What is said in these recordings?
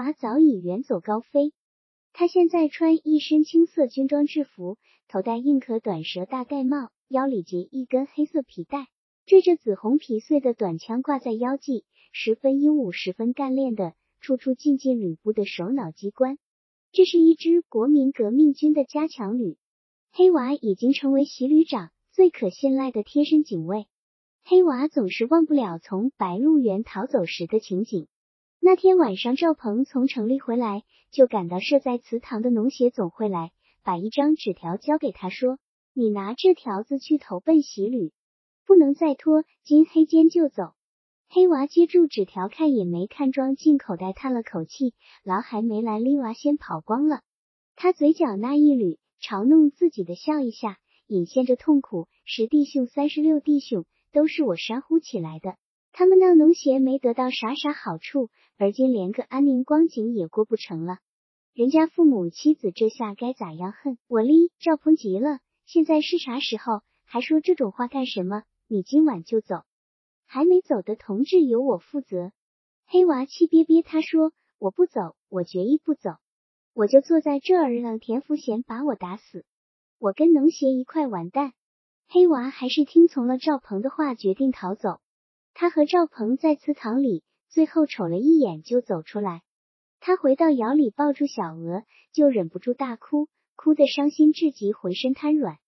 娃早已远走高飞。他现在穿一身青色军装制服，头戴硬壳短蛇大盖帽，腰里结一根黑色皮带，缀着紫红皮穗的短枪挂在腰际，十分英武，十分干练的，处处进进吕布的首脑机关。这是一支国民革命军的加强旅，黑娃已经成为习旅长最可信赖的贴身警卫。黑娃总是忘不了从白鹿原逃走时的情景。那天晚上，赵鹏从城里回来，就赶到设在祠堂的农协总会来，把一张纸条交给他，说：“你拿这条子去投奔喜旅，不能再拖，今黑间就走。”黑娃接住纸条，看也没看，装进口袋，叹了口气：“狼还没来，丽娃先跑光了。”他嘴角那一缕嘲弄自己的笑一下，隐现着痛苦：“十弟兄，三十六弟兄，都是我煽呼起来的。”他们那农协没得到啥啥好处，而今连个安宁光景也过不成了。人家父母妻子这下该咋样恨我哩？赵鹏急了，现在是啥时候？还说这种话干什么？你今晚就走，还没走的同志由我负责。黑娃气憋憋，他说我不走，我决意不走，我就坐在这儿让田福贤把我打死，我跟农协一块完蛋。黑娃还是听从了赵鹏的话，决定逃走。他和赵鹏在祠堂里，最后瞅了一眼就走出来。他回到窑里，抱住小娥，就忍不住大哭，哭得伤心至极，浑身瘫软。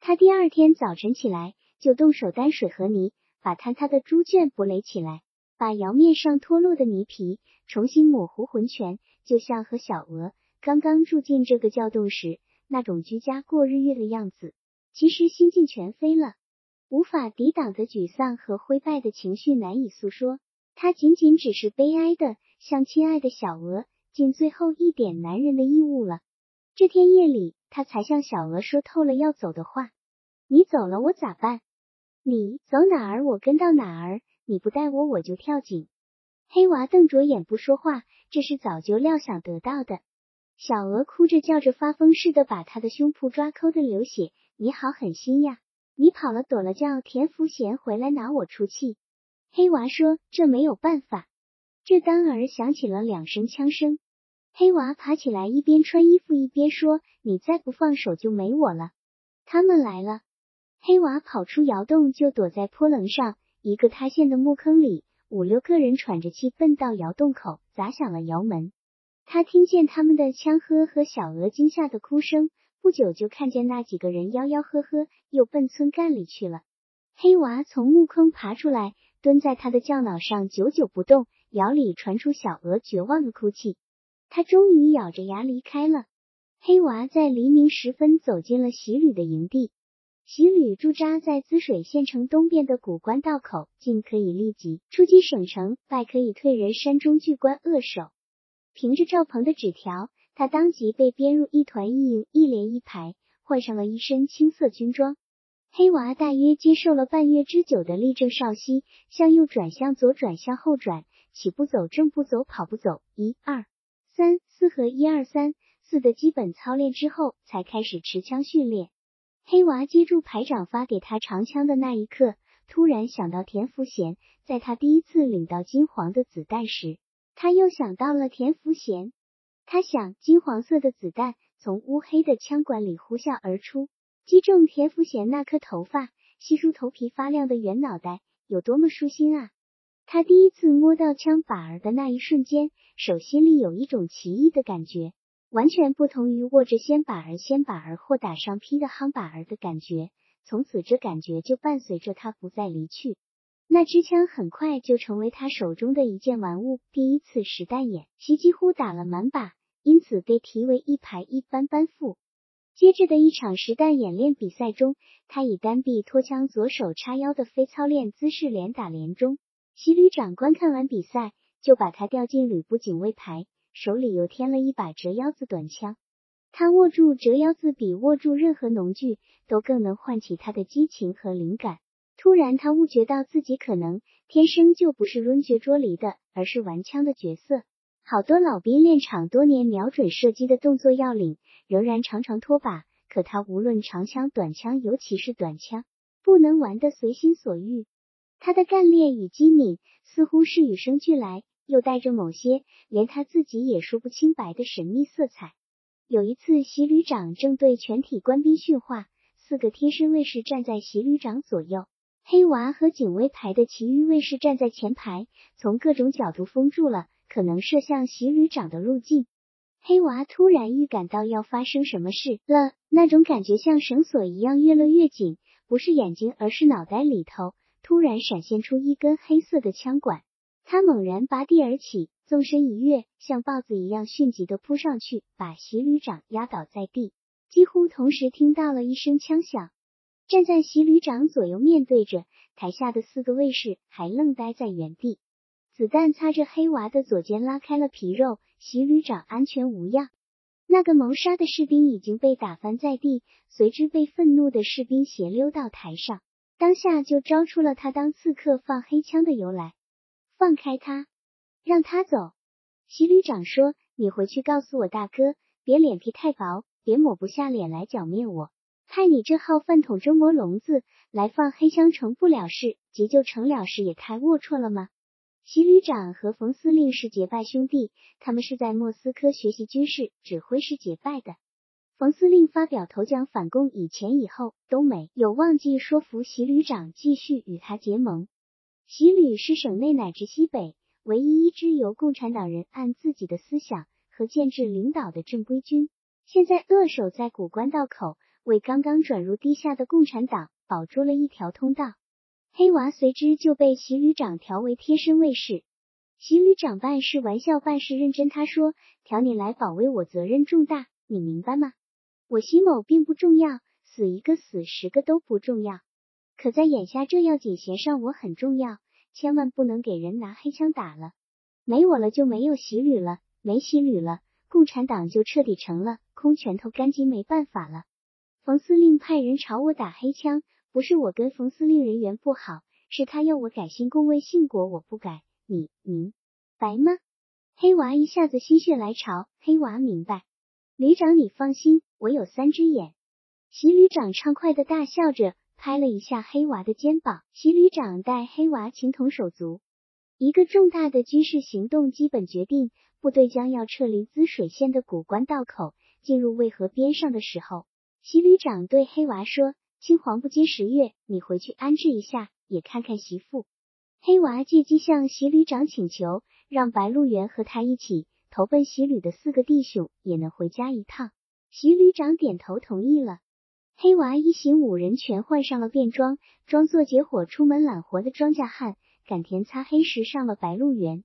他第二天早晨起来，就动手担水和泥，把坍塌的猪圈补垒起来，把窑面上脱落的泥皮重新抹糊浑全，就像和小娥刚刚住进这个窖洞时那种居家过日月的样子。其实心境全非了。无法抵挡的沮丧和灰败的情绪难以诉说，他仅仅只是悲哀的向亲爱的小鹅尽最后一点男人的义务了。这天夜里，他才向小鹅说透了要走的话：“你走了，我咋办？你走哪儿，我跟到哪儿。你不带我，我就跳井。”黑娃瞪着眼不说话，这是早就料想得到的。小鹅哭着叫着，发疯似的把他的胸脯抓，抠的流血。你好狠心呀！你跑了，躲了，叫田福贤回来拿我出气。黑娃说：“这没有办法。”这当儿响起了两声枪声，黑娃爬起来，一边穿衣服一边说：“你再不放手，就没我了。”他们来了。黑娃跑出窑洞，就躲在坡棱上一个塌陷的墓坑里。五六个人喘着气奔到窑洞口，砸响了窑门。他听见他们的枪喝和小娥惊吓的哭声。不久就看见那几个人吆吆喝喝，又奔村干里去了。黑娃从木坑爬出来，蹲在他的轿脑上，久久不动。窑里传出小娥绝望的哭泣。他终于咬着牙离开了。黑娃在黎明时分走进了喜旅的营地。喜旅驻扎在滋水县城东边的古关道口，进可以立即出击省城，败可以退人山中巨关扼守。凭着赵鹏的纸条。他当即被编入一团一营，一连一排，换上了一身青色军装。黑娃大约接受了半月之久的立正稍息，向右转，向左转，向后转，起步走，正步走，跑步走，一二三四和一二三四的基本操练之后，才开始持枪训练。黑娃接住排长发给他长枪的那一刻，突然想到田福贤，在他第一次领到金黄的子弹时，他又想到了田福贤。他想，金黄色的子弹从乌黑的枪管里呼啸而出，击中田福贤那颗头发稀疏、头皮发亮的圆脑袋，有多么舒心啊！他第一次摸到枪把儿的那一瞬间，手心里有一种奇异的感觉，完全不同于握着先把儿、先把儿或打上劈的夯把儿的感觉。从此，这感觉就伴随着他不再离去。那支枪很快就成为他手中的一件玩物。第一次实弹演习几乎打了满把，因此被提为一排一班班副。接着的一场实弹演练比赛中，他以单臂托枪、左手叉腰的非操练姿势连打连中。习旅长观看完比赛，就把他调进旅部警卫排，手里又添了一把折腰子短枪。他握住折腰子，比握住任何农具都更能唤起他的激情和灵感。突然，他悟觉到自己可能天生就不是抡绝捉离的，而是玩枪的角色。好多老兵练场多年，瞄准射击的动作要领，仍然常常脱靶。可他无论长枪短枪，尤其是短枪，不能玩得随心所欲。他的干练与机敏似乎是与生俱来，又带着某些连他自己也说不清白的神秘色彩。有一次，习旅长正对全体官兵训话，四个贴身卫士站在习旅长左右，黑娃和警卫排的其余卫士站在前排，从各种角度封住了可能射向习旅长的路径。黑娃突然预感到要发生什么事了，那种感觉像绳索一样越勒越紧，不是眼睛，而是脑袋里头突然闪现出一根黑色的枪管。他猛然拔地而起，纵身一跃，像豹子一样迅疾的扑上去，把习旅长压倒在地。几乎同时听到了一声枪响，站在席旅长左右面对着台下的四个卫士还愣呆在原地。子弹擦着黑娃的左肩，拉开了皮肉。席旅长安全无恙。那个谋杀的士兵已经被打翻在地，随之被愤怒的士兵斜溜到台上，当下就招出了他当刺客放黑枪的由来。放开他，让他走。席旅长说：“你回去告诉我大哥，别脸皮太薄，别抹不下脸来剿灭我。派你这号饭桶蒸磨笼子来放黑枪成不了事，急救成了事，也太龌龊了吗？”习旅长和冯司令是结拜兄弟，他们是在莫斯科学习军事指挥时结拜的。冯司令发表投降反共以前以后都没有忘记说服习旅长继续与他结盟。习旅是省内乃至西北唯一一支由共产党人按自己的思想和建制领导的正规军，现在扼守在古关道口，为刚刚转入地下的共产党保住了一条通道。黑娃随之就被习旅长调为贴身卫士。习旅长办事玩笑，办事认真。他说：“调你来保卫我，责任重大，你明白吗？我习某并不重要，死一个死十个都不重要。可在眼下这要紧弦上，我很重要，千万不能给人拿黑枪打了。没我了，就没有习旅了；没习旅了，共产党就彻底成了空拳头干筋，没办法了。冯司令派人朝我打黑枪。”不是我跟冯司令人缘不好，是他要我改姓公卫姓国，我不改，你明白吗？黑娃一下子心血来潮，黑娃明白。旅长你放心，我有三只眼。席旅长畅快的大笑着，拍了一下黑娃的肩膀。席旅长带黑娃情同手足。一个重大的军事行动基本决定，部队将要撤离滋水县的古关道口，进入渭河边上的时候，习旅长对黑娃说。青黄不接十月，你回去安置一下，也看看媳妇。黑娃借机向习旅长请求，让白鹿原和他一起投奔习旅的四个弟兄也能回家一趟。习旅长点头同意了。黑娃一行五人全换上了便装，装作结伙出门揽活的庄稼汉，赶田擦黑时上了白鹿原。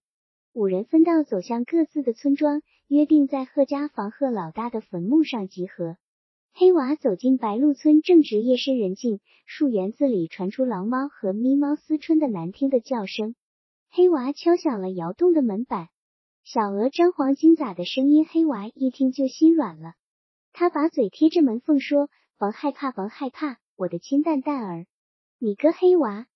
五人分道走向各自的村庄，约定在贺家房贺老大的坟墓上集合。黑娃走进白鹿村，正值夜深人静，树园子里传出狼猫和咪猫思春的难听的叫声。黑娃敲响了窑洞的门板，小鹅张黄金咋的声音，黑娃一听就心软了。他把嘴贴着门缝说：“甭害怕，甭害怕，我的亲蛋蛋儿，你个黑娃。”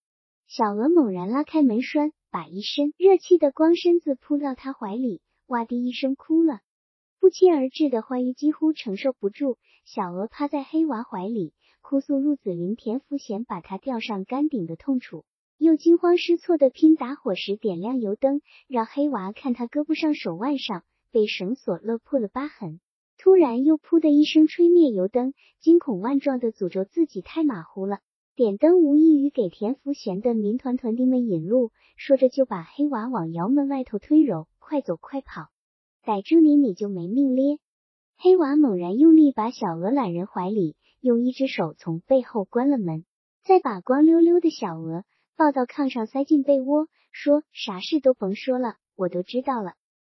小鹅猛然拉开门栓，把一身热气的光身子扑到他怀里，哇的一声哭了。不期而至的欢愉几乎承受不住，小鹅趴在黑娃怀里哭诉入子林田福贤把他吊上杆顶的痛楚，又惊慌失措的拼打火石点亮油灯，让黑娃看他胳膊上手腕上被绳索勒破了疤痕。突然又噗的一声吹灭油灯，惊恐万状的诅咒自己太马虎了。点灯无异于给田福贤的民团团丁们引路，说着就把黑娃往窑门外头推，揉快走快跑。逮住你，你就没命咧！黑娃猛然用力把小鹅揽人怀里，用一只手从背后关了门，再把光溜溜的小鹅抱到炕上，塞进被窝，说：“啥事都甭说了，我都知道了。”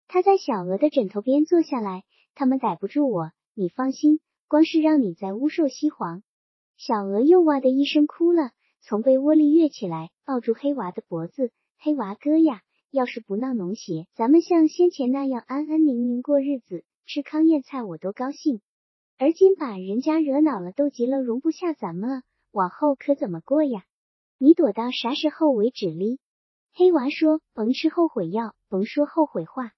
他在小鹅的枕头边坐下来，他们逮不住我，你放心，光是让你在屋受西黄。小鹅又哇的一声哭了，从被窝里跃起来，抱住黑娃的脖子，黑娃哥呀！要是不闹农协，咱们像先前那样安安宁宁过日子，吃糠咽菜我都高兴。而今把人家惹恼了，斗急了，容不下咱们了，往后可怎么过呀？你躲到啥时候为止哩？黑娃说：“甭吃后悔药，甭说后悔话。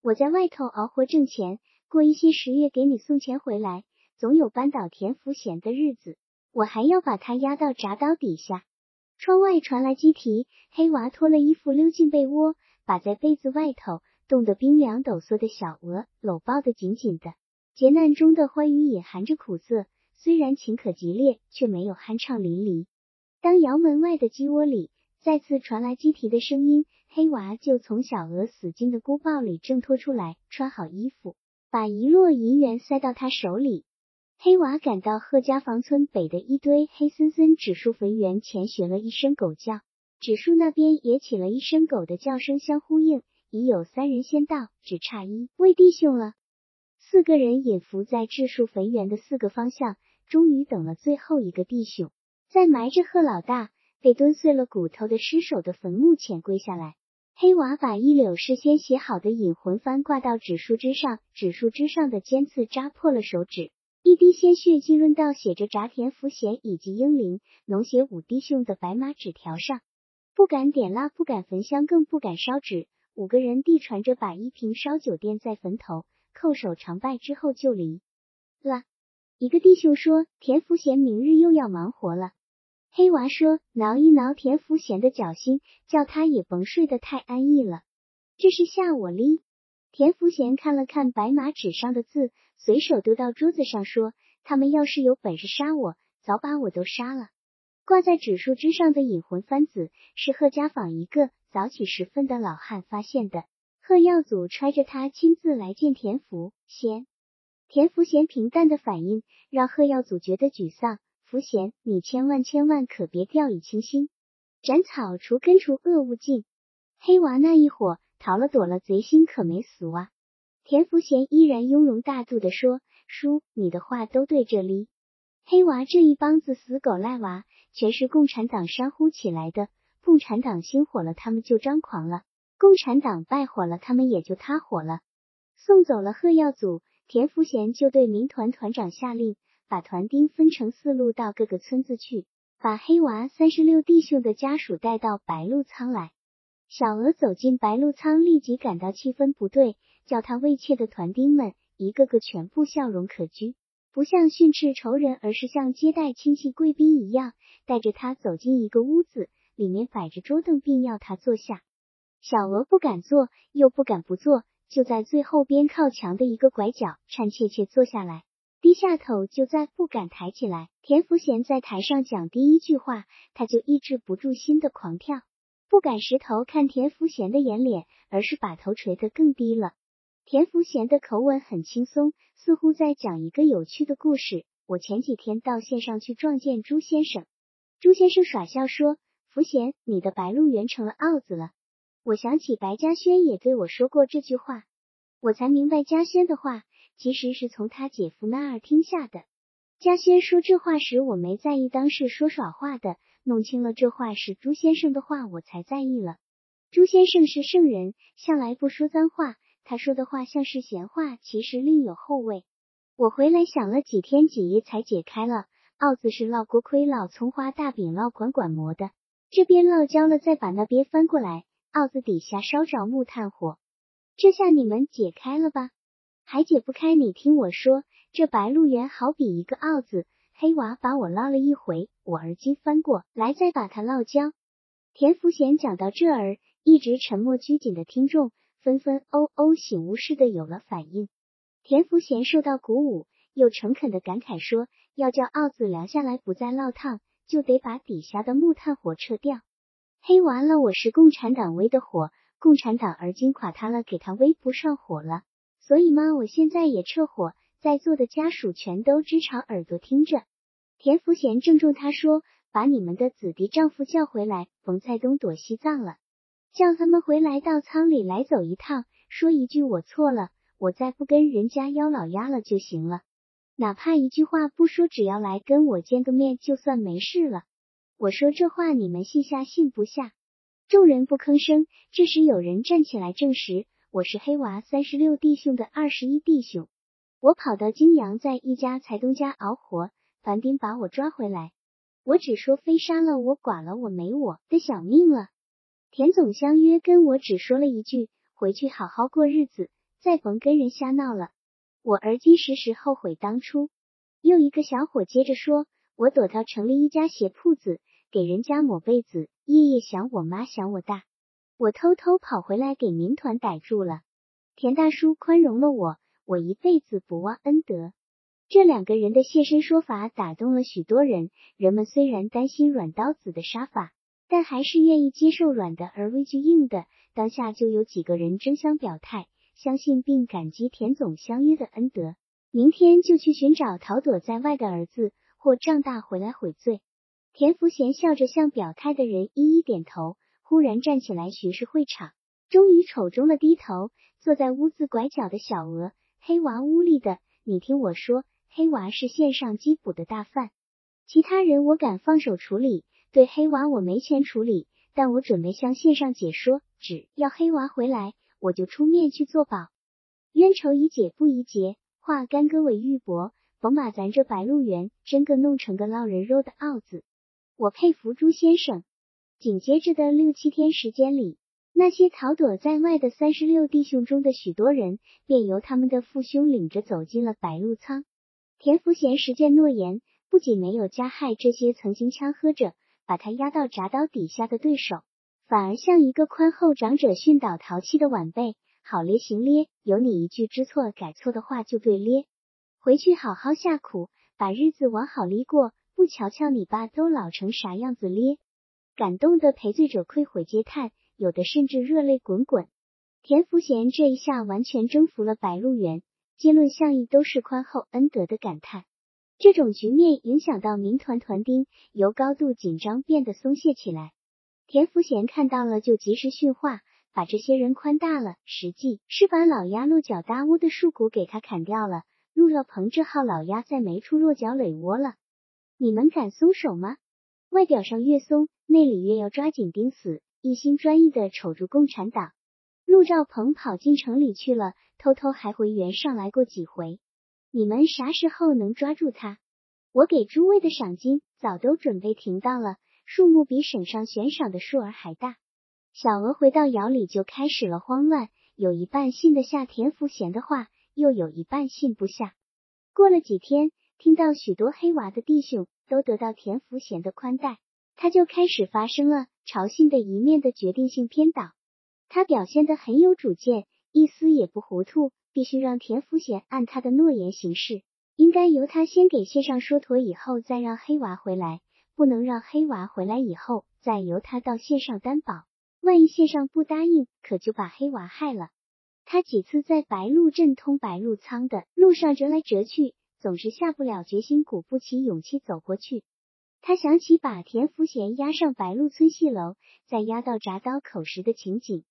我在外头熬活挣钱，过一些十月给你送钱回来，总有扳倒田福贤的日子。我还要把他压到铡刀底下。”窗外传来鸡啼，黑娃脱了衣服溜进被窝，把在被子外头冻得冰凉抖擞的小鹅搂抱得紧紧的。劫难中的欢愉也含着苦涩，虽然情可激烈，却没有酣畅淋漓。当窑门外的鸡窝里再次传来鸡啼的声音，黑娃就从小鹅死劲的箍抱里挣脱出来，穿好衣服，把一摞银元塞到他手里。黑娃赶到贺家房村北的一堆黑森森纸树坟园前，学了一声狗叫。纸树那边也起了一声狗的叫声，相呼应。已有三人先到，只差一位弟兄了。四个人隐伏在智树坟园的四个方向，终于等了最后一个弟兄，在埋着贺老大被蹲碎了骨头的尸首的坟墓前跪下来。黑娃把一柳事先写好的引魂幡挂到纸树枝上，纸树枝上的尖刺扎破了手指，一滴鲜血浸润到写着炸田福贤以及英灵、农协五弟兄的白马纸条上。不敢点蜡，不敢焚香，更不敢烧纸。五个人递传着把一瓶烧酒垫在坟头，叩首长拜之后就离了。一个弟兄说：“田福贤明日又要忙活了。”黑娃说：“挠一挠田福贤的脚心，叫他也甭睡得太安逸了。”这是吓我哩。田福贤看了看白马纸上的字，随手丢到桌子上说：“他们要是有本事杀我，早把我都杀了。”挂在纸树枝上的引魂幡子是贺家坊一个早起时分的老汉发现的。贺耀祖揣着他亲自来见田福贤。田福贤平淡的反应让贺耀祖觉得沮丧。福贤，你千万千万可别掉以轻心。斩草除根除恶务尽。黑娃那一伙逃了躲了，贼心可没死啊。田福贤依然雍容大度的说：“叔，你的话都对着哩。黑娃这一帮子死狗赖娃。”全是共产党煽呼起来的，共产党兴火了，他们就张狂了；共产党败火了，他们也就塌火了。送走了贺耀祖，田福贤就对民团团长下令，把团丁分成四路到各个村子去，把黑娃三十六弟兄的家属带到白鹿仓来。小娥走进白鹿仓，立即感到气氛不对，叫他畏怯的团丁们一个个全部笑容可掬。不像训斥仇人，而是像接待亲戚贵宾一样，带着他走进一个屋子，里面摆着桌凳，并要他坐下。小娥不敢坐，又不敢不坐，就在最后边靠墙的一个拐角，颤怯怯坐下来，低下头，就再不敢抬起来。田福贤在台上讲第一句话，他就抑制不住心的狂跳，不敢石头看田福贤的眼脸，而是把头垂得更低了。田福贤的口吻很轻松，似乎在讲一个有趣的故事。我前几天到县上去撞见朱先生，朱先生耍笑说：“福贤，你的白鹿原成了鏊子了。”我想起白嘉轩也对我说过这句话，我才明白嘉轩的话其实是从他姐夫那儿听下的。嘉轩说这话时，我没在意，当是说耍话的。弄清了这话是朱先生的话，我才在意了。朱先生是圣人，向来不说脏话。他说的话像是闲话，其实另有后味。我回来想了几天几夜，才解开了。奥子是烙锅盔、烙葱花、大饼、烙管管馍的，这边烙焦了，再把那边翻过来，奥子底下烧着木炭火。这下你们解开了吧？还解不开？你听我说，这白鹿原好比一个奥子，黑娃把我捞了一回，我而今翻过来，再把它烙焦。田福贤讲到这儿，一直沉默拘谨的听众。纷纷哦哦醒悟似的有了反应。田福贤受到鼓舞，又诚恳的感慨说：“要叫奥子凉下来，不再烙烫，就得把底下的木炭火撤掉。黑完了，我是共产党威的火，共产党而今垮塌了，给他威不上火了。所以嘛，我现在也撤火。在座的家属全都支长耳朵听着。”田福贤郑重他说：“把你们的子弟丈夫叫回来，冯在东躲西藏了。”叫他们回来到仓里来走一趟，说一句我错了，我再不跟人家妖老鸭了就行了。哪怕一句话不说，只要来跟我见个面，就算没事了。我说这话你们信下信不下？众人不吭声。这时有人站起来证实，我是黑娃三十六弟兄的二十一弟兄。我跑到泾阳，在一家财东家熬活，樊丁把我抓回来。我只说非杀了我，剐了我，没我的小命了。田总相约跟我只说了一句：“回去好好过日子，再甭跟人瞎闹了。”我而今时时后悔当初。又一个小伙接着说：“我躲到城里一家鞋铺子，给人家抹被子，夜夜想我妈，想我大。我偷偷跑回来给民团逮住了。田大叔宽容了我，我一辈子不忘恩德。这两个人的现身说法打动了许多人，人们虽然担心软刀子的杀法，但还是愿意接受软的而畏惧硬的。当下就有几个人争相表态，相信并感激田总相约的恩德，明天就去寻找逃躲在外的儿子，或仗大回来悔罪。田福贤笑着向表态的人一一点头，忽然站起来巡视会场，终于瞅中了低头坐在屋子拐角的小娥。黑娃屋里的，你听我说。黑娃是线上缉捕的大犯，其他人我敢放手处理，对黑娃我没钱处理，但我准备向线上解说，只要黑娃回来，我就出面去做保。冤仇宜解不宜结，化干戈为玉帛，甭把咱这白鹿原真个弄成个烙人肉的鏊子。我佩服朱先生。紧接着的六七天时间里，那些逃躲在外的三十六弟兄中的许多人，便由他们的父兄领着走进了白鹿仓。田福贤实践诺言，不仅没有加害这些曾经枪喝着把他压到铡刀底下的对手，反而像一个宽厚长者训导淘气的晚辈：“好咧，行咧，有你一句知错改错的话就对咧，回去好好下苦，把日子往好里过，不瞧瞧你爸都老成啥样子咧。”感动的赔罪者愧悔嗟叹，有的甚至热泪滚滚。田福贤这一下完全征服了白鹿原。结论相异都是宽厚恩德的感叹。这种局面影响到民团团丁，由高度紧张变得松懈起来。田福贤看到了就及时训话，把这些人宽大了，实际是把老鸭落脚搭窝的树骨给他砍掉了。陆兆鹏这号老鸭再没处落脚垒窝了。你们敢松手吗？外表上越松，内里越要抓紧盯死，一心专意的瞅住共产党。陆兆鹏跑进城里去了。偷偷还回原上来过几回，你们啥时候能抓住他？我给诸位的赏金早都准备停当了，数目比省上悬赏的数额还大。小娥回到窑里就开始了慌乱，有一半信得下田福贤的话，又有一半信不下。过了几天，听到许多黑娃的弟兄都得到田福贤的宽待，他就开始发生了朝信的一面的决定性偏倒。他表现得很有主见。一丝也不糊涂，必须让田福贤按他的诺言行事。应该由他先给线上说妥，以后再让黑娃回来，不能让黑娃回来以后再由他到线上担保。万一线上不答应，可就把黑娃害了。他几次在白鹿镇通白鹿仓的路上折来折去，总是下不了决心，鼓不起勇气走过去。他想起把田福贤押上白鹿村戏楼，再押到铡刀口时的情景。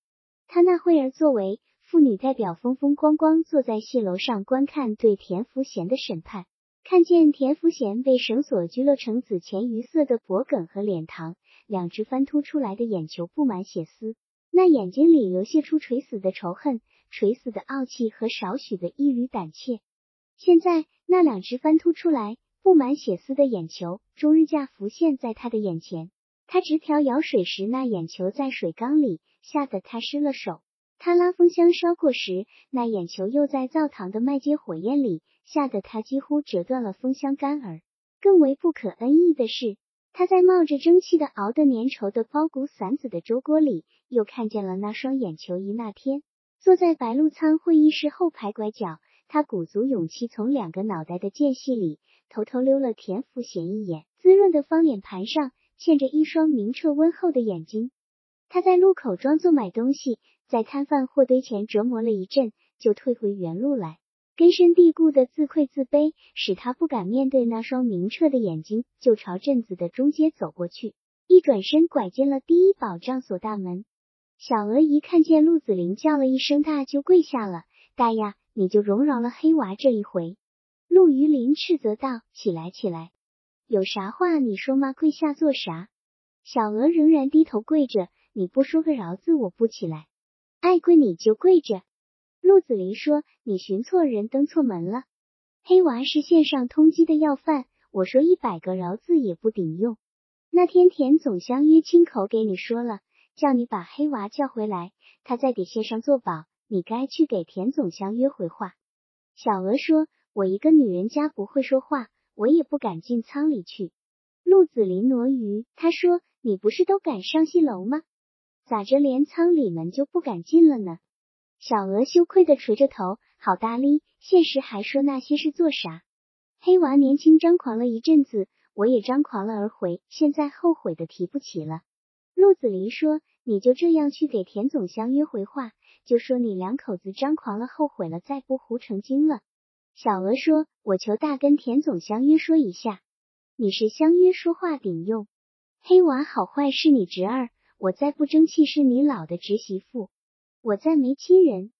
他那会儿作为。妇女代表风风光光坐在戏楼上观看对田福贤的审判，看见田福贤被绳索拘勒成紫钱鱼色的脖梗和脸膛，两只翻凸出来的眼球布满血丝，那眼睛里流泻出垂死的仇恨、垂死的傲气和少许的一缕胆怯。现在那两只翻凸出来、布满血丝的眼球，终日架浮现在他的眼前。他直条舀水时，那眼球在水缸里，吓得他失了手。他拉风箱烧过时，那眼球又在灶堂的麦秸火焰里，吓得他几乎折断了风箱杆儿。更为不可恩义的是，他在冒着蒸汽的熬得粘稠的包谷散子的粥锅里，又看见了那双眼球。一那天，坐在白鹿仓会议室后排拐角，他鼓足勇气从两个脑袋的间隙里偷偷溜了田福贤一眼，滋润的方脸盘上嵌着一双明澈温厚的眼睛。他在路口装作买东西。在摊贩货堆前折磨了一阵，就退回原路来。根深蒂固的自愧自卑，使他不敢面对那双明澈的眼睛，就朝镇子的中街走过去。一转身，拐进了第一保障所大门。小娥一看见陆子霖，叫了一声大，就跪下了。大呀，你就容饶了黑娃这一回。陆于林斥责道：“起来，起来，有啥话你说嘛？跪下做啥？”小娥仍然低头跪着。你不说个饶字，我不起来。爱跪你就跪着。陆子霖说：“你寻错人，登错门了。黑娃是线上通缉的要犯，我说一百个饶字也不顶用。那天田总相约亲口给你说了，叫你把黑娃叫回来，他在给线上做保，你该去给田总相约回话。”小娥说：“我一个女人家不会说话，我也不敢进仓里去。”陆子霖挪鱼，他说：“你不是都敢上戏楼吗？”咋着连仓里门就不敢进了呢？小娥羞愧的垂着头，好大力，现实还说那些是做啥？黑娃年轻张狂了一阵子，我也张狂了而回，现在后悔的提不起了。陆子霖说：“你就这样去给田总相约回话，就说你两口子张狂了，后悔了，再不糊成精了。”小娥说：“我求大跟田总相约说一下，你是相约说话顶用。黑娃好坏是你侄儿，我再不争气是你老的侄媳妇。”我再没亲人，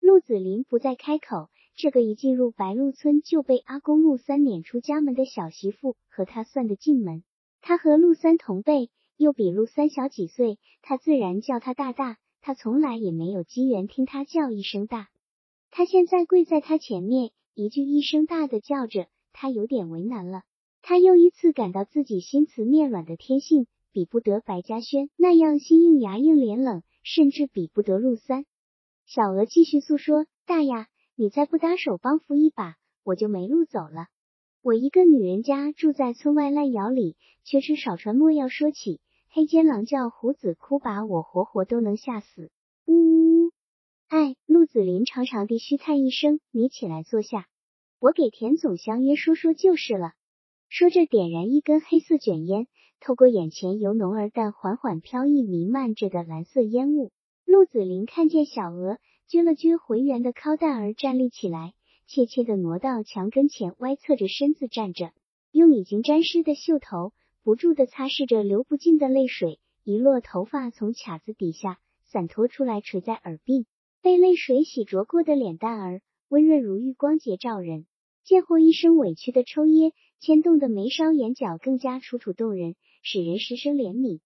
陆子霖不再开口。这个一进入白鹿村就被阿公陆三撵出家门的小媳妇，和他算得进门。他和陆三同辈，又比陆三小几岁，他自然叫他大大。他从来也没有机缘听他叫一声大。他现在跪在他前面，一句一声大的叫着，他有点为难了。他又一次感到自己心慈面软的天性，比不得白嘉轩那样心硬牙硬脸冷。甚至比不得陆三。小娥继续诉说：“大呀，你再不搭手帮扶一把，我就没路走了。我一个女人家住在村外烂窑里，缺吃少穿，莫要说起。黑尖狼叫，胡子哭，把我活活都能吓死。”呜呜呜！哎，陆子霖长长地嘘叹一声：“你起来坐下，我给田总相约说说就是了。”说着，点燃一根黑色卷烟。透过眼前由浓而淡缓缓飘逸弥漫着的蓝色烟雾，陆子霖看见小娥撅了撅浑圆的靠蛋儿站立起来，怯怯的挪到墙跟前，歪侧着身子站着，用已经沾湿的袖头不住的擦拭着流不尽的泪水，一落头发从卡子底下散脱出来垂在耳鬓，被泪水洗濯过的脸蛋儿温润如玉，光洁照人。见或一声委屈的抽噎，牵动的眉梢眼角更加楚楚动人。使人失生怜悯。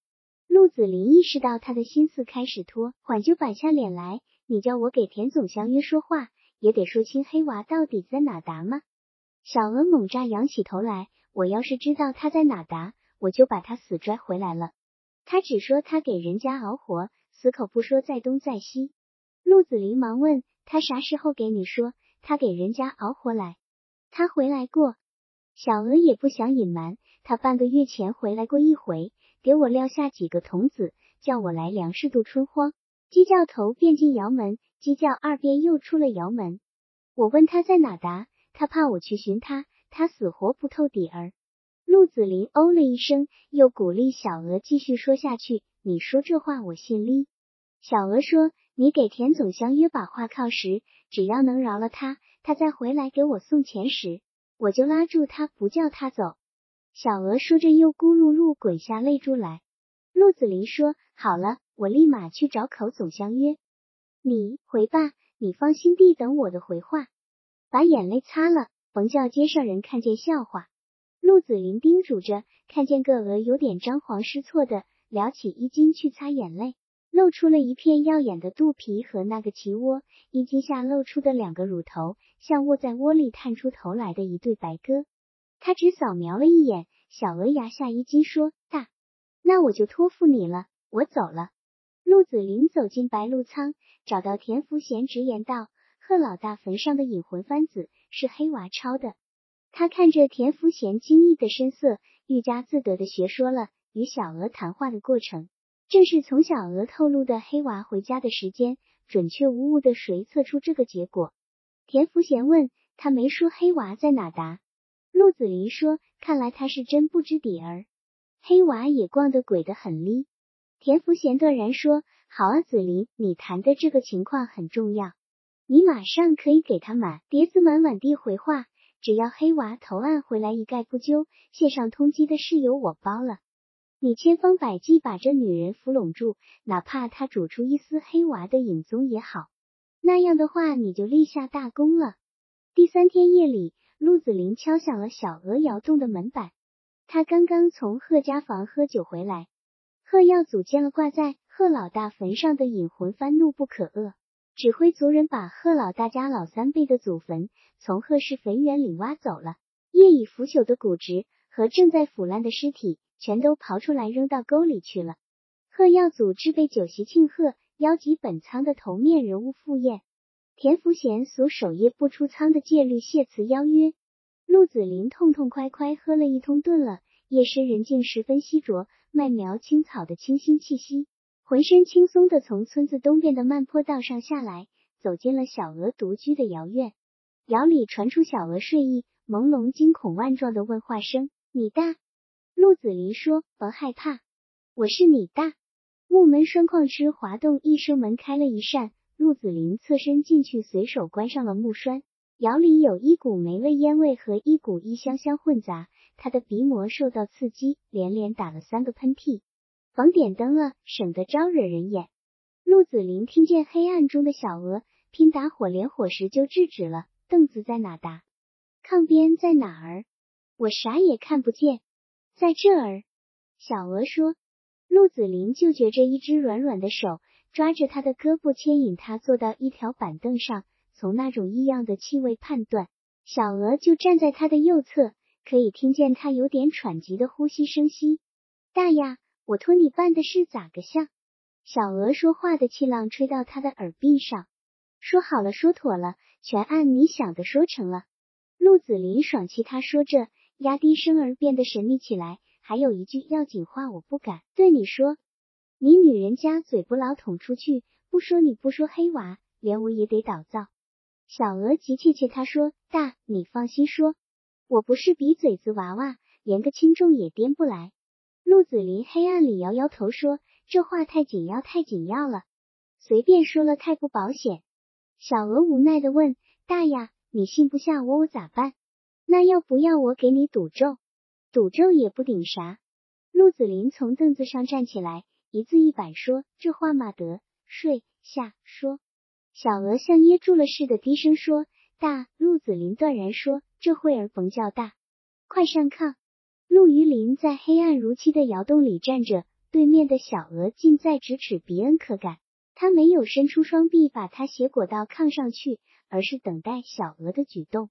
陆子霖意识到他的心思开始拖，缓就板下脸来。你叫我给田总相约说话，也得说清黑娃到底在哪达吗？小娥猛乍仰起头来，我要是知道他在哪达，我就把他死拽回来了。他只说他给人家熬活，死口不说在东在西。陆子霖忙问他啥时候给你说他给人家熬活来？他回来过。小娥也不想隐瞒。他半个月前回来过一回，给我撂下几个童子，叫我来粮食度春荒。鸡叫头便进窑门，鸡叫二便又出了窑门。我问他在哪达，他怕我去寻他，他死活不透底儿。陆子霖哦了一声，又鼓励小娥继续说下去。你说这话我信哩。小娥说：“你给田总相约把话靠实，只要能饶了他，他再回来给我送钱时，我就拉住他不叫他走。”小娥说着，又咕噜噜滚下泪珠来。陆子霖说：“好了，我立马去找口总相约。你回吧，你放心地等我的回话。把眼泪擦了，甭叫街上人看见笑话。”陆子霖叮嘱着，看见个娥有点张皇失措的撩起衣襟去擦眼泪，露出了一片耀眼的肚皮和那个脐窝，衣襟下露出的两个乳头，像卧在窝里探出头来的一对白鸽。他只扫描了一眼，小娥牙下一惊，说：“大，那我就托付你了，我走了。”陆子霖走进白鹿仓，找到田福贤，直言道：“贺老大坟上的引魂幡子是黑娃抄的。”他看着田福贤惊异的神色，愈加自得的学说了与小娥谈话的过程，正是从小娥透露的黑娃回家的时间，准确无误的谁测出这个结果。田福贤问他没说黑娃在哪答？陆子霖说：“看来他是真不知底儿，黑娃也逛得鬼得很哩。”田福贤断然说：“好啊，子霖，你谈的这个情况很重要，你马上可以给他满碟子满碗地回话。只要黑娃投案回来一概不究，线上通缉的事由我包了。你千方百计把这女人俘拢住，哪怕她煮出一丝黑娃的影踪也好，那样的话你就立下大功了。”第三天夜里。陆子霖敲响了小娥窑洞的门板。他刚刚从贺家房喝酒回来，贺耀祖见了挂在贺老大坟上的引魂幡，怒不可遏，指挥族人把贺老大家老三辈的祖坟从贺氏坟园里挖走了，业已腐朽的骨殖和正在腐烂的尸体全都刨出来扔到沟里去了。贺耀祖置备酒席庆贺，邀集本仓的头面人物赴宴。田福贤所守夜不出仓的戒律，谢辞邀约。陆子霖痛痛快快喝了一通，顿了。夜深人静，十分稀浊，麦苗青草的清新气息浑身轻松的从村子东边的慢坡道上下来，走进了小娥独居的窑院。窑里传出小娥睡意、朦胧、惊恐万状的问话声：“你大？”陆子霖说：“甭害怕，我是你大。”木门栓矿哧滑动一声，门开了一扇。陆子霖侧身进去，随手关上了木栓。窑里有一股霉味烟味和一股异香香混杂，他的鼻膜受到刺激，连连打了三个喷嚏。房点灯了，省得招惹人眼。陆子霖听见黑暗中的小娥拼打火，连火石就制止了。凳子在哪哒？炕边在哪儿？我啥也看不见，在这儿。小鹅说。陆子霖就觉着一只软软的手抓着他的胳膊，牵引他坐到一条板凳上。从那种异样的气味判断，小鹅就站在他的右侧，可以听见他有点喘急的呼吸声息。大呀，我托你办的事咋个像？小鹅说话的气浪吹到他的耳鬓上。说好了，说妥了。全按你想的说成了。陆子霖爽气，他说着，压低声儿变得神秘起来。还有一句要紧话，我不敢对你说。你女人家嘴不老捅出去，不说你不说黑娃，连我也得倒灶。小娥急切切，他说大，你放心说，我不是比嘴子娃娃，连个轻重也掂不来。陆子霖黑暗里摇摇头说，这话太紧要，太紧要了，随便说了太不保险。小娥无奈的问：“大呀，你信不下我，我咋办？那要不要我给你赌咒？赌咒也不顶啥。”陆子霖从凳子上站起来，一字一板说：“这话嘛得，睡下说。”小娥像噎住了似的，低声说：“大。”陆子霖断然说：“这会儿甭叫大，快上炕。”陆于林在黑暗如漆的窑洞里站着，对面的小娥近在咫尺，鼻恩可感。他没有伸出双臂把他斜裹到炕上去，而是等待小娥的举动。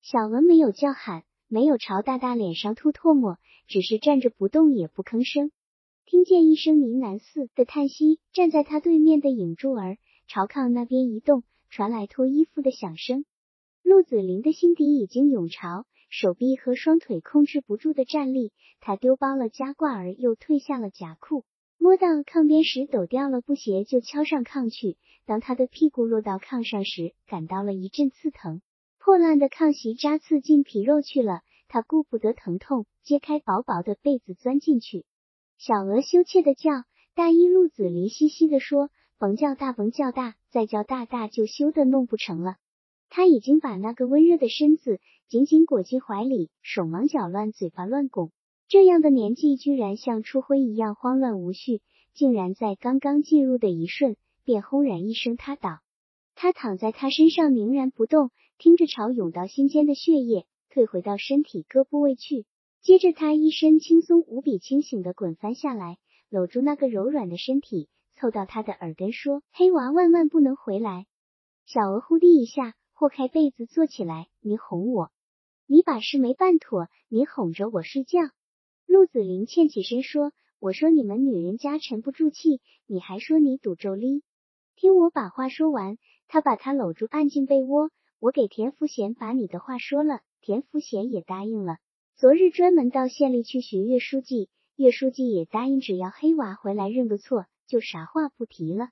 小文没有叫喊，没有朝大大脸上吐唾沫，只是站着不动，也不吭声。听见一声呢喃似的叹息，站在他对面的影柱儿朝炕那边移动，传来脱衣服的响声。陆子霖的心底已经涌潮，手臂和双腿控制不住的站立，他丢包了夹褂儿，又褪下了夹裤。摸到炕边时，抖掉了布鞋，就敲上炕去。当他的屁股落到炕上时，感到了一阵刺疼。破烂的炕席扎刺进皮肉去了，他顾不得疼痛，揭开薄薄的被子钻进去。小娥羞怯的叫：“大衣！”陆子林嘻嘻的说：“甭叫大，甭叫大，再叫大大就羞得弄不成了。”他已经把那个温热的身子紧紧裹进怀里，手忙脚乱，嘴巴乱拱。这样的年纪，居然像初婚一样慌乱无序，竟然在刚刚进入的一瞬，便轰然一声塌倒。他躺在他身上凝然不动，听着潮涌到心间的血液退回到身体各部位去。接着，他一身轻松无比清醒的滚翻下来，搂住那个柔软的身体，凑到他的耳根说：“黑娃万万不能回来。”小娥忽地一下豁开被子坐起来：“你哄我，你把事没办妥，你哄着我睡觉。”陆子霖欠起身说：“我说你们女人家沉不住气，你还说你赌咒哩？听我把话说完。”他把他搂住，按进被窝。我给田福贤把你的话说了，田福贤也答应了。昨日专门到县里去寻岳书记，岳书记也答应，只要黑娃回来认个错，就啥话不提了。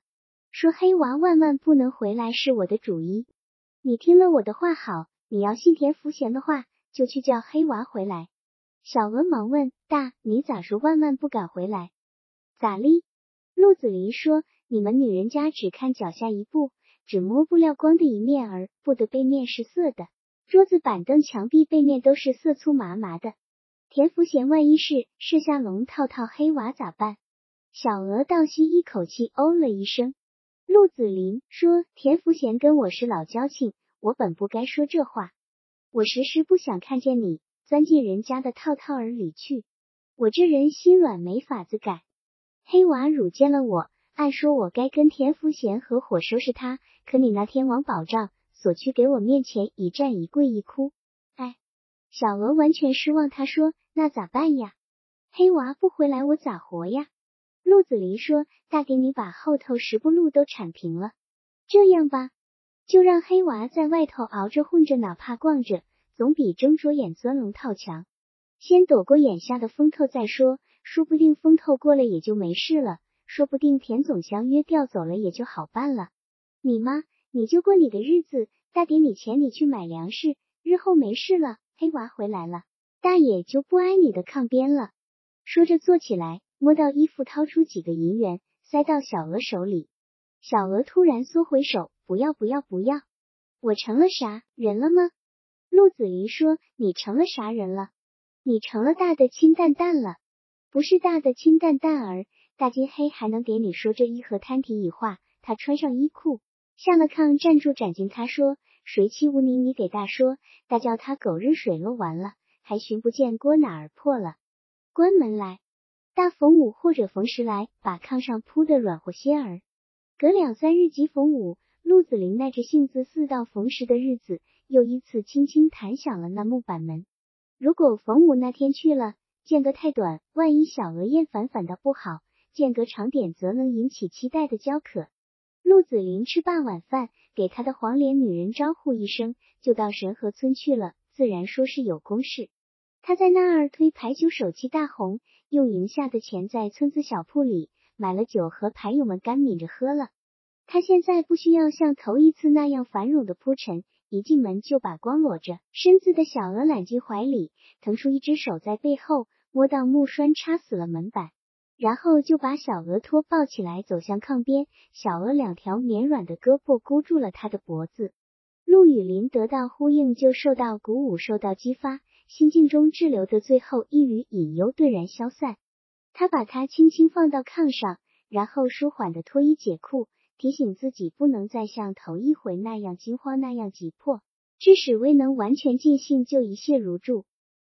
说黑娃万万不能回来是我的主意。你听了我的话好，你要信田福贤的话，就去叫黑娃回来。小娥忙问：“大，你咋说万万不敢回来？咋哩？”陆子霖说：“你们女人家只看脚下一步，只摸不料光的一面儿，不得背面是色的。桌子、板凳、墙壁背面都是色粗麻麻的。田福贤万一是设下龙套套黑娃咋办？”小娥倒吸一口气，哦了一声。陆子霖说：“田福贤跟我是老交情，我本不该说这话。我时时不想看见你。”钻进人家的套套儿里去，我这人心软没法子改。黑娃辱见了我，按说我该跟田福贤合伙收拾他，可你那天王保障所去给我面前一站一跪一哭，哎，小娥完全失望。他说：“那咋办呀？黑娃不回来，我咋活呀？”陆子霖说：“大给你把后头十步路都铲平了，这样吧，就让黑娃在外头熬着混着，哪怕逛着。”总比睁着眼钻龙套强。先躲过眼下的风头再说，说不定风头过了也就没事了。说不定田总相约调走了也就好办了。你吗？你就过你的日子，大给你钱，你去买粮食，日后没事了，黑娃回来了，大爷就不挨你的炕边了。说着坐起来，摸到衣服，掏出几个银元，塞到小娥手里。小娥突然缩回手，不要不要不要！我成了啥人了吗？陆子霖说：“你成了啥人了？你成了大的亲蛋蛋了，不是大的亲蛋蛋儿。大金黑还能给你说这一盒摊体乙话。”他穿上衣裤，下了炕，站住，斩进他说：“谁欺侮你？你给大说，大叫他狗日水漏完了，还寻不见锅哪儿破了？关门来！大逢五或者逢十来，把炕上铺的软和些儿。隔两三日即逢五。”陆子霖耐着性子，四到逢十的日子，又一次轻轻弹响了那木板门。如果逢五那天去了，间隔太短，万一小娥厌烦反倒不好；间隔长点，则能引起期待的焦渴。陆子霖吃罢晚饭，给他的黄脸女人招呼一声，就到神河村去了。自然说是有公事。他在那儿推牌九手气大红，用赢下的钱在村子小铺里买了酒和牌友们干抿着喝了。他现在不需要像头一次那样繁荣的铺陈，一进门就把光裸着身子的小娥揽进怀里，腾出一只手在背后摸到木栓插死了门板，然后就把小鹅托抱起来走向炕边，小鹅两条绵软的胳膊箍住了他的脖子。陆雨林得到呼应，就受到鼓舞，受到激发，心境中滞留的最后一缕隐忧顿然消散。他把它轻轻放到炕上，然后舒缓的脱衣解裤。提醒自己不能再像头一回那样惊慌，那样急迫，致使未能完全尽兴就一泻如注。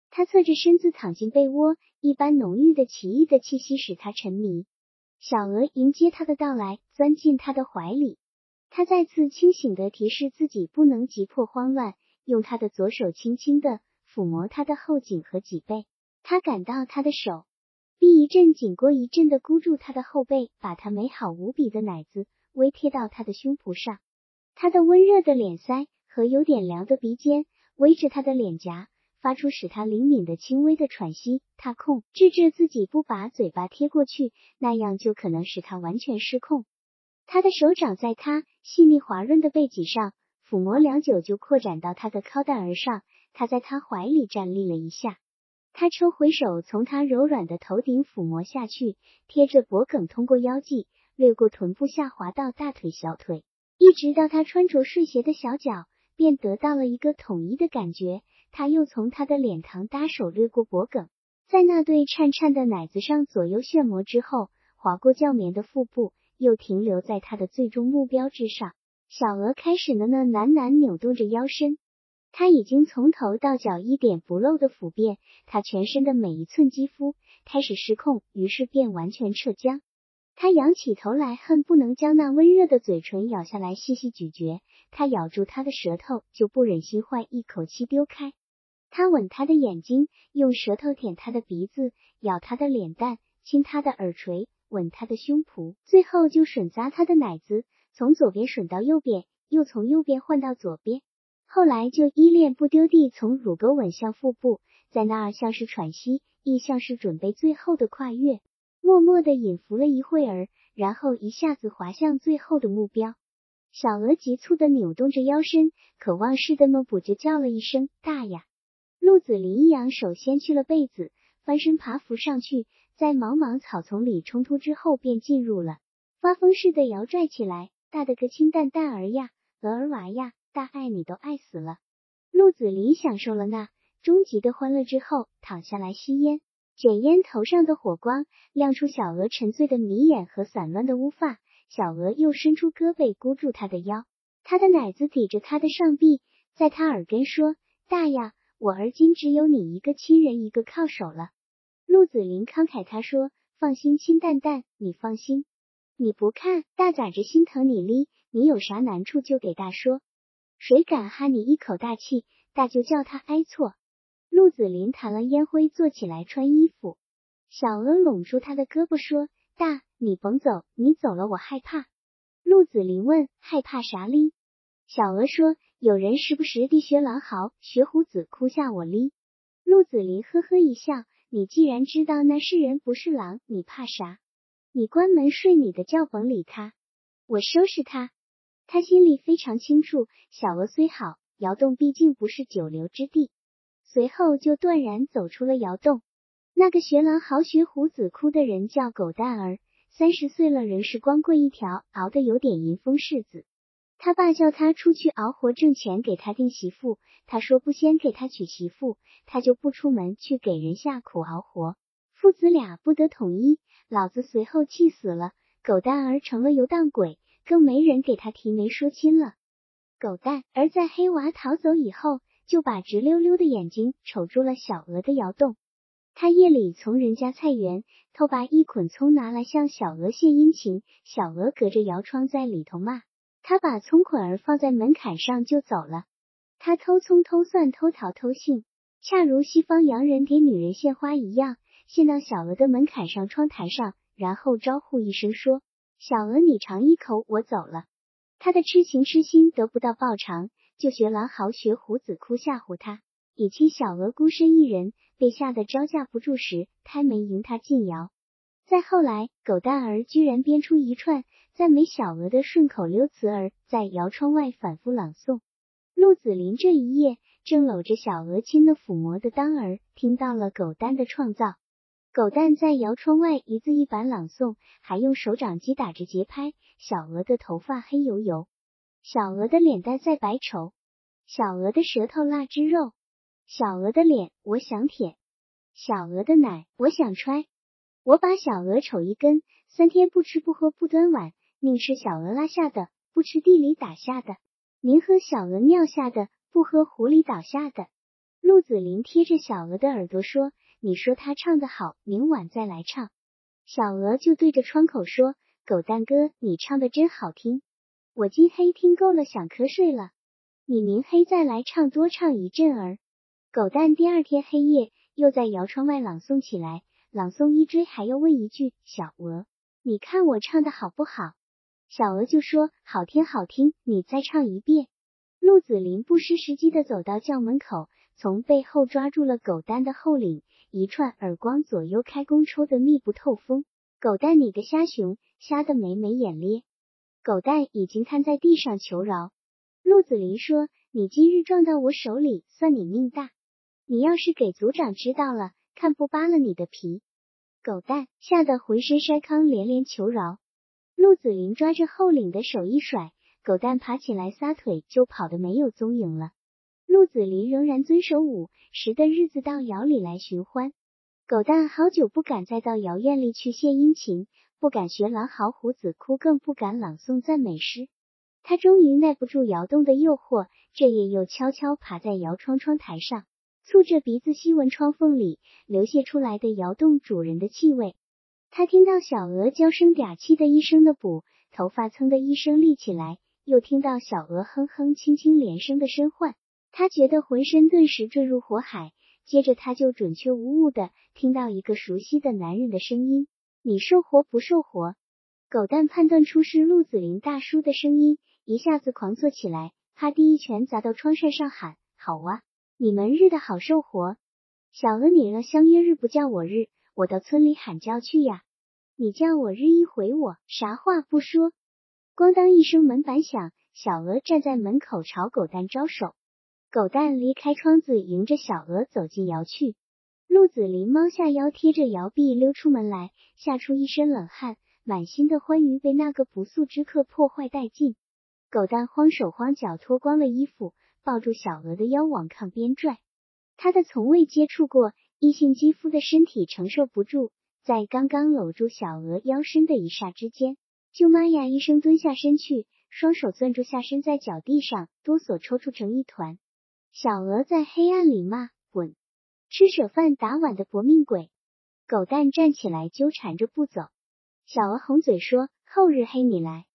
他侧着身子躺进被窝，一般浓郁的奇异的气息使他沉迷。小娥迎接他的到来，钻进他的怀里。他再次清醒的提示自己不能急迫慌乱，用他的左手轻轻的抚摸他的后颈和脊背。他感到他的手臂一阵紧过一阵的箍住他的后背，把他美好无比的奶子。微贴到他的胸脯上，他的温热的脸腮和有点凉的鼻尖围着他的脸颊，发出使他灵敏的轻微的喘息。他控制着自己不把嘴巴贴过去，那样就可能使他完全失控。他的手掌在他细腻滑润的背脊上抚摸良久，就扩展到他的靠带而上。他在他怀里站立了一下，他抽回手，从他柔软的头顶抚摸下去，贴着脖颈，通过腰际。掠过臀部，下滑到大腿、小腿，一直到他穿着睡鞋的小脚，便得到了一个统一的感觉。他又从他的脸膛搭手掠过脖颈，在那对颤颤的奶子上左右旋磨之后，划过较绵的腹部，又停留在他的最终目标之上。小娥开始呢呢喃喃扭动着腰身，他已经从头到脚一点不漏的抚遍他全身的每一寸肌肤，开始失控，于是便完全撤缰。他仰起头来，恨不能将那温热的嘴唇咬下来细细咀嚼。他咬住他的舌头，就不忍心换一口气丢开。他吻他的眼睛，用舌头舔他的鼻子，咬他的脸蛋，亲他的耳垂，吻他的胸脯，最后就吮咂他的奶子，从左边吮到右边，又从右边换到左边。后来就依恋不丢地从乳沟吻向腹部，在那儿像是喘息，亦像是准备最后的跨越。默默的隐伏了一会儿，然后一下子滑向最后的目标。小鹅急促的扭动着腰身，渴望似的么补着叫了一声“大呀”。陆子霖一扬手，掀去了被子，翻身爬扶上去，在茫茫草丛里冲突之后，便进入了，发疯似的摇拽起来：“大的个亲蛋蛋儿呀，鹅儿娃呀，大爱你都爱死了。”陆子霖享受了那终极的欢乐之后，躺下来吸烟。卷烟头上的火光亮出小娥沉醉的迷眼和散乱的乌发，小娥又伸出胳膊箍住他的腰，他的奶子抵着他的上臂，在他耳边说：“大呀，我而今只有你一个亲人，一个靠手了。”陆子霖慷慨他说：“放心，亲蛋蛋，你放心，你不看大咋着心疼你哩？你有啥难处就给大说，谁敢哈你一口大气，大就叫他挨错。”陆子霖弹了烟灰，坐起来穿衣服。小娥拢住他的胳膊说：“大，你甭走，你走了我害怕。”陆子霖问：“害怕啥哩？”小娥说：“有人时不时地学狼嚎，学虎子哭吓我哩。”陆子霖呵呵一笑：“你既然知道那是人不是狼，你怕啥？你关门睡你的觉，甭理他，我收拾他。他心里非常清楚，小娥虽好，窑洞毕竟不是久留之地。随后就断然走出了窑洞。那个学狼嚎、学虎子哭的人叫狗蛋儿，三十岁了，仍是光棍一条，熬得有点淫风柿子。他爸叫他出去熬活挣钱，给他定媳妇。他说不先给他娶媳妇，他就不出门去给人下苦熬活。父子俩不得统一，老子随后气死了。狗蛋儿成了游荡鬼，更没人给他提媒说亲了。狗蛋儿在黑娃逃走以后，就把直溜溜的眼睛瞅住了小娥的窑洞。他夜里从人家菜园偷把一捆葱拿来向小娥献殷勤，小娥隔着窑窗在里头骂。他把葱捆儿放在门槛上就走了。他偷葱偷蒜偷桃偷杏，恰如西方洋人给女人献花一样，献到小娥的门槛上、窗台上，然后招呼一声说：“小娥，你尝一口，我走了。”他的痴情痴心得不到报偿，就学狼嚎、学虎子哭吓唬他，以期小娥孤身一人被吓得招架不住时，开门迎他进窑。再后来，狗蛋儿居然编出一串。赞美小娥的顺口溜词儿，在窑窗外反复朗诵。陆子霖这一夜正搂着小娥亲的抚摸的当儿，听到了狗蛋的创造。狗蛋在窑窗外一字一板朗诵，还用手掌击打着节拍。小娥的头发黑油油，小鹅的脸蛋赛白绸，小鹅的舌头辣汁肉，小鹅的脸我想舔，小鹅的奶我想揣。我把小鹅瞅一根，三天不吃不喝不端碗。宁吃小鹅拉下的，不吃地里打下的；宁喝小鹅尿下的，不喝湖里倒下的。陆子霖贴着小鹅的耳朵说：“你说他唱得好，明晚再来唱。”小鹅就对着窗口说：“狗蛋哥，你唱的真好听，我今黑听够了，想瞌睡了。你明黑再来唱，多唱一阵儿。”狗蛋第二天黑夜又在摇窗外朗诵起来，朗诵一追还要问一句：“小鹅，你看我唱的好不好？”小娥就说：“好听，好听，你再唱一遍。”陆子霖不失时机的走到校门口，从背后抓住了狗蛋的后领，一串耳光左右开弓，抽得密不透风。狗蛋，你个瞎熊，瞎的没没眼咧！狗蛋已经瘫在地上求饶。陆子霖说：“你今日撞到我手里，算你命大。你要是给族长知道了，看不扒了你的皮。”狗蛋吓得浑身筛糠，连连求饶。陆子霖抓着后领的手一甩，狗蛋爬起来撒腿就跑的没有踪影了。陆子霖仍然遵守午时的日子到窑里来寻欢。狗蛋好久不敢再到窑院里去献殷勤，不敢学狼嚎虎子哭，更不敢朗诵赞美诗。他终于耐不住窑洞的诱惑，这夜又悄悄爬在窑窗窗台上，蹙着鼻子吸闻窗缝里流泻出来的窑洞主人的气味。他听到小娥娇声嗲气的一声的补，头发噌的一声立起来，又听到小娥哼哼轻轻连声的声唤，他觉得浑身顿时坠入火海。接着他就准确无误的听到一个熟悉的男人的声音：“你受活不受活？”狗蛋判断出是陆子霖大叔的声音，一下子狂坐起来，啪地一拳砸到窗扇上，喊：“好啊，你们日的好受活！小娥，你让相约日不叫我日。”我到村里喊叫去呀！你叫我日一回我，啥话不说。咣当一声门板响，小娥站在门口朝狗蛋招手。狗蛋离开窗子，迎着小娥走进窑去。陆子霖猫下腰，贴着摇臂溜出门来，吓出一身冷汗，满心的欢愉被那个不速之客破坏殆尽。狗蛋慌手慌脚，脱光了衣服，抱住小娥的腰往炕边拽。他的从未接触过。异性肌肤的身体承受不住，在刚刚搂住小娥腰身的一霎之间，舅妈呀一声蹲下身去，双手攥住下身，在脚地上哆嗦抽搐成一团。小娥在黑暗里骂：“滚！吃舍饭打碗的薄命鬼！”狗蛋站起来纠缠着不走。小娥红嘴说：“后日黑你来。”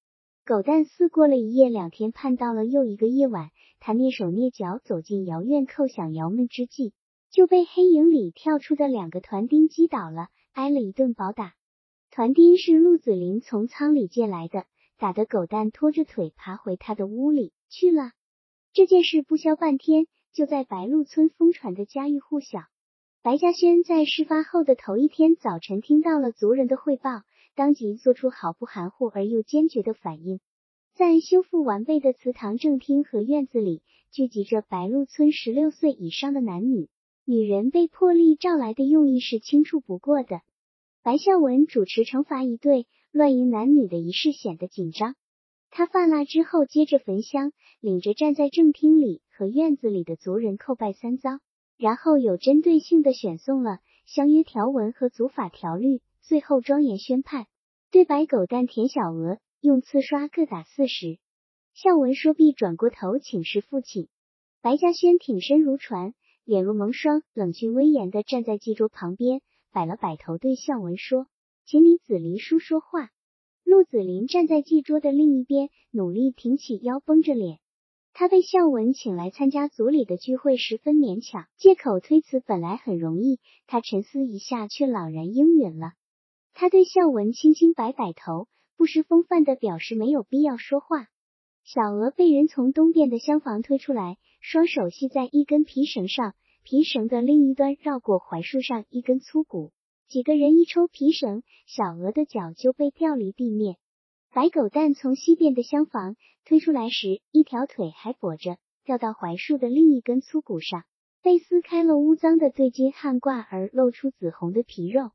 狗蛋思过了一夜两天，盼到了又一个夜晚，他蹑手蹑脚走进窑院，叩响窑门之际。就被黑影里跳出的两个团丁击倒了，挨了一顿暴打。团丁是陆子霖从仓里借来的，打得狗蛋拖着腿爬回他的屋里去了。这件事不消半天，就在白鹿村疯传的家喻户晓。白嘉轩在事发后的头一天早晨听到了族人的汇报，当即做出毫不含糊而又坚决的反应。在修复完备的祠堂正厅和院子里，聚集着白鹿村十六岁以上的男女。女人被破例召来的用意是清楚不过的。白孝文主持惩罚一对乱淫男女的仪式显得紧张。他放蜡之后，接着焚香，领着站在正厅里和院子里的族人叩拜三遭，然后有针对性的选送了相约条文和族法条律，最后庄严宣判，对白狗蛋、田小娥用刺刷各打四十。孝文说毕，转过头请示父亲。白嘉轩挺身如船。脸如蒙霜，冷峻威严的站在祭桌旁边，摆了摆头，对孝文说：“请你子离叔说话。”陆子霖站在祭桌的另一边，努力挺起腰，绷着脸。他被孝文请来参加族里的聚会，十分勉强，借口推辞本来很容易。他沉思一下，却朗然应允了。他对孝文轻轻摆摆头，不失风范的表示没有必要说话。小娥被人从东边的厢房推出来。双手系在一根皮绳上，皮绳的另一端绕过槐树上一根粗骨。几个人一抽皮绳，小鹅的脚就被吊离地面。白狗蛋从西边的厢房推出来时，一条腿还跛着，掉到槐树的另一根粗骨上，被撕开了污脏的对襟汗褂，而露出紫红的皮肉。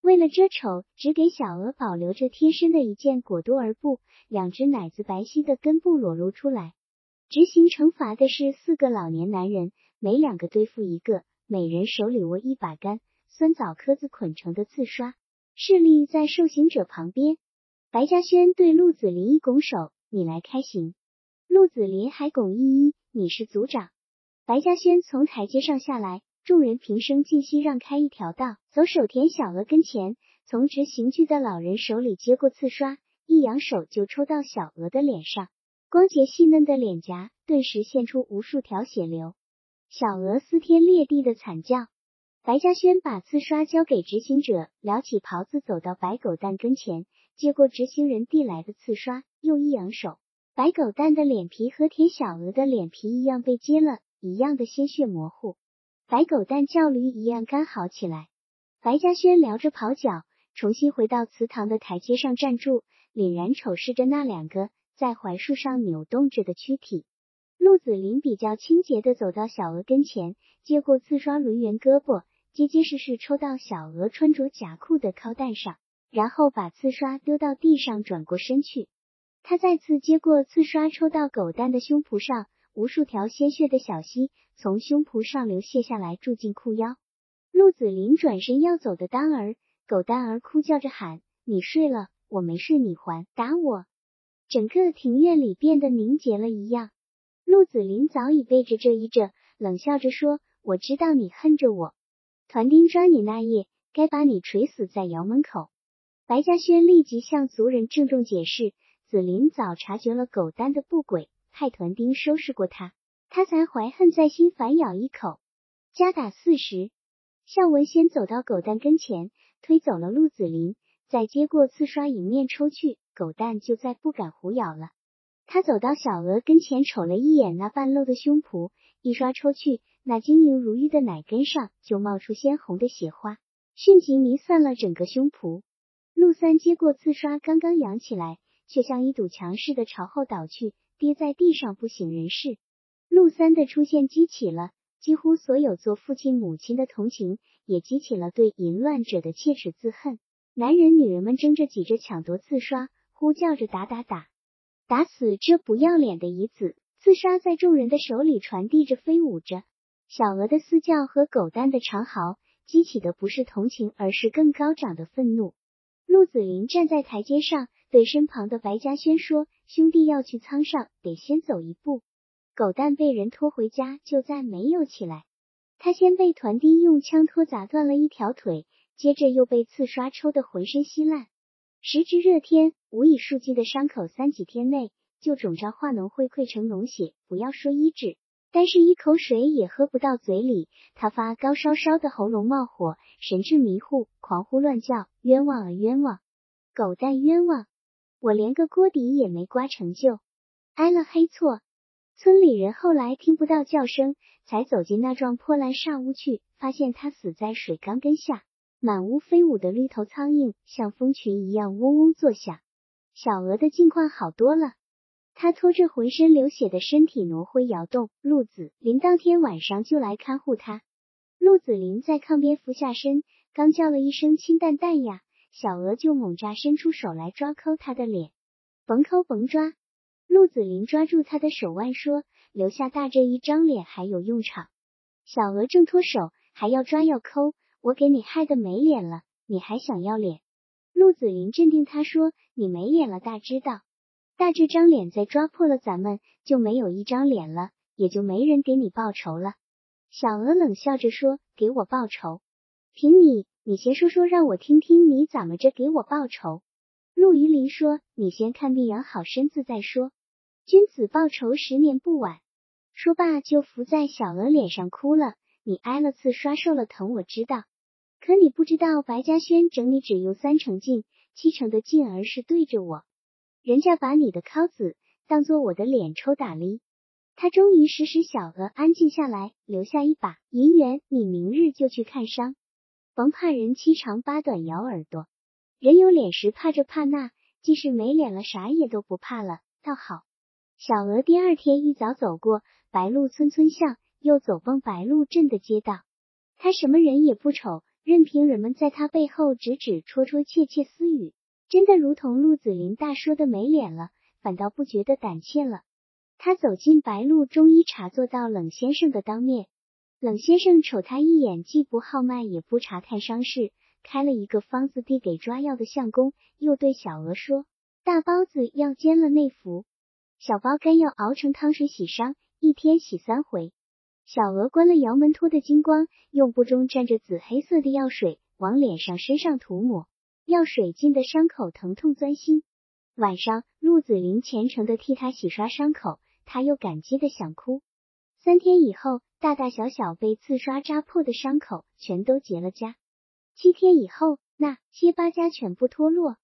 为了遮丑，只给小鹅保留着贴身的一件果多儿布，两只奶子白皙的根部裸露出来。执行惩罚的是四个老年男人，每两个对付一个，每人手里握一把杆酸枣壳子捆成的刺刷，势力在受刑者旁边。白嘉轩对陆子霖一拱手：“你来开刑。”陆子霖还拱一一：“你是族长。”白嘉轩从台阶上下来，众人平声静息，让开一条道，走手田小娥跟前，从执行具的老人手里接过刺刷，一扬手就抽到小娥的脸上。光洁细嫩的脸颊顿时现出无数条血流，小娥撕天裂地的惨叫。白嘉轩把刺刷交给执行者，撩起袍子走到白狗蛋跟前，接过执行人递来的刺刷，又一扬手，白狗蛋的脸皮和田小娥的脸皮一样被揭了，一样的鲜血模糊。白狗蛋叫驴一样干嚎起来。白嘉轩撩着袍角，重新回到祠堂的台阶上站住，凛然瞅视着那两个。在槐树上扭动着的躯体，陆子霖比较清洁的走到小娥跟前，接过刺刷抡圆胳膊，结结实实抽到小娥穿着假裤的靠带上，然后把刺刷丢到地上，转过身去。他再次接过刺刷，抽到狗蛋的胸脯上，无数条鲜血的小溪从胸脯上流泻下来，注进裤腰。陆子霖转身要走的当儿，狗蛋儿哭叫着喊：“你睡了，我没睡，你还打我！”整个庭院里变得凝结了一样。陆子霖早已背着这一着，冷笑着说：“我知道你恨着我。团丁抓你那夜，该把你锤死在窑门口。”白嘉轩立即向族人郑重解释：子林早察觉了狗丹的不轨，派团丁收拾过他，他才怀恨在心，反咬一口，加打四十。向文先走到狗蛋跟前，推走了陆子霖，再接过刺刷迎面抽去。狗蛋就再不敢胡咬了。他走到小娥跟前，瞅了一眼那半露的胸脯，一刷抽去，那晶莹如玉的奶根上就冒出鲜红的血花，迅即弥散了整个胸脯。陆三接过刺刷，刚刚扬起来，却像一堵墙似的朝后倒去，跌在地上不省人事。陆三的出现激起了几乎所有做父亲母亲的同情，也激起了对淫乱者的切齿自恨。男人女人们争着挤着抢夺刺刷。呼叫着打打打，打死这不要脸的遗子！刺杀在众人的手里传递着飞舞着，小鹅的嘶叫和狗蛋的长嚎激起的不是同情，而是更高涨的愤怒。陆子霖站在台阶上，对身旁的白嘉轩说：“兄弟要去仓上，得先走一步。”狗蛋被人拖回家，就再没有起来。他先被团丁用枪托砸断了一条腿，接着又被刺刷抽得浑身稀烂。时值热天，无以数计的伤口，三几天内就肿胀化脓，会溃成脓血。不要说医治，但是一口水也喝不到嘴里。他发高烧，烧的喉咙冒火，神志迷糊，狂呼乱叫：“冤枉啊，冤枉！狗蛋冤枉！我连个锅底也没刮成就，挨了黑错。”村里人后来听不到叫声，才走进那幢破烂煞屋去，发现他死在水缸根下。满屋飞舞的绿头苍蝇像蜂群一样嗡嗡作响。小鹅的境况好多了，他拖着浑身流血的身体挪回窑洞。陆子霖当天晚上就来看护他。陆子霖在炕边俯下身，刚叫了一声“亲蛋蛋呀”，小娥就猛扎伸出手来抓抠他的脸，甭抠甭抓。陆子霖抓住他的手腕说：“留下大这一张脸还有用场。”小娥挣脱手，还要抓要抠，我给你害得没脸了，你还想要脸？陆子霖镇定他说：“你没脸了，大知道，大这张脸再抓破了，咱们就没有一张脸了，也就没人给你报仇了。”小娥冷笑着说：“给我报仇？凭你，你先说说，让我听听你怎么着给我报仇。”陆于林说：“你先看病养好身子再说，君子报仇，十年不晚。”说罢就伏在小娥脸上哭了。你挨了刺，刷受了疼，我知道，可你不知道，白嘉轩整你只用三成劲，七成的劲儿是对着我，人家把你的尻子当做我的脸抽打哩。他终于使使小鹅安静下来，留下一把银元。你明日就去看伤，甭怕人七长八短咬耳朵。人有脸时怕这怕那，既是没脸了，啥也都不怕了，倒好。小鹅第二天一早走过白鹿村村巷，又走蹦白鹿镇的街道，他什么人也不瞅，任凭人们在他背后指指戳戳、窃窃私语，真的如同陆子霖大说的没脸了，反倒不觉得胆怯了。他走进白鹿中医茶，坐到冷先生的当面。冷先生瞅他一眼，既不号脉，也不查看伤势，开了一个方子递给抓药的相公，又对小娥说：“大包子要煎了内服，小包干药熬成汤水洗伤，一天洗三回。”小娥关了窑门，脱得精光，用布中蘸着紫黑色的药水往脸上、身上涂抹，药水浸的伤口疼痛钻心。晚上，陆子霖虔诚的替他洗刷伤口。他又感激的想哭。三天以后，大大小小被刺刷扎破的伤口全都结了痂。七天以后，那些疤痂全部脱落。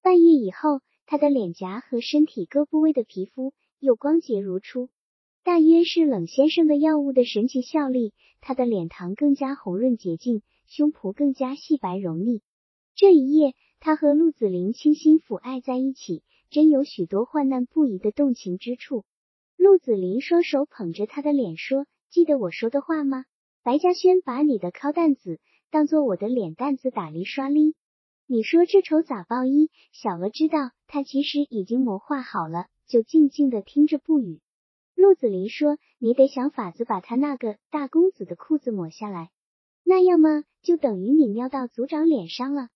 半月以后，他的脸颊和身体各部位的皮肤又光洁如初。大约是冷先生的药物的神奇效力，他的脸庞更加红润洁净，胸脯更加细白柔腻。这一夜，他和陆子霖倾心抚爱在一起，真有许多患难不移的动情之处。陆子霖双手捧着他的脸说：“记得我说的话吗？白嘉轩把你的靠蛋子当做我的脸蛋子打哩刷哩。你说这仇咋报？一小娥知道他其实已经谋划好了，就静静的听着不语。陆子霖说：你得想法子把他那个大公子的裤子抹下来，那样吗？就等于你尿到族长脸上了。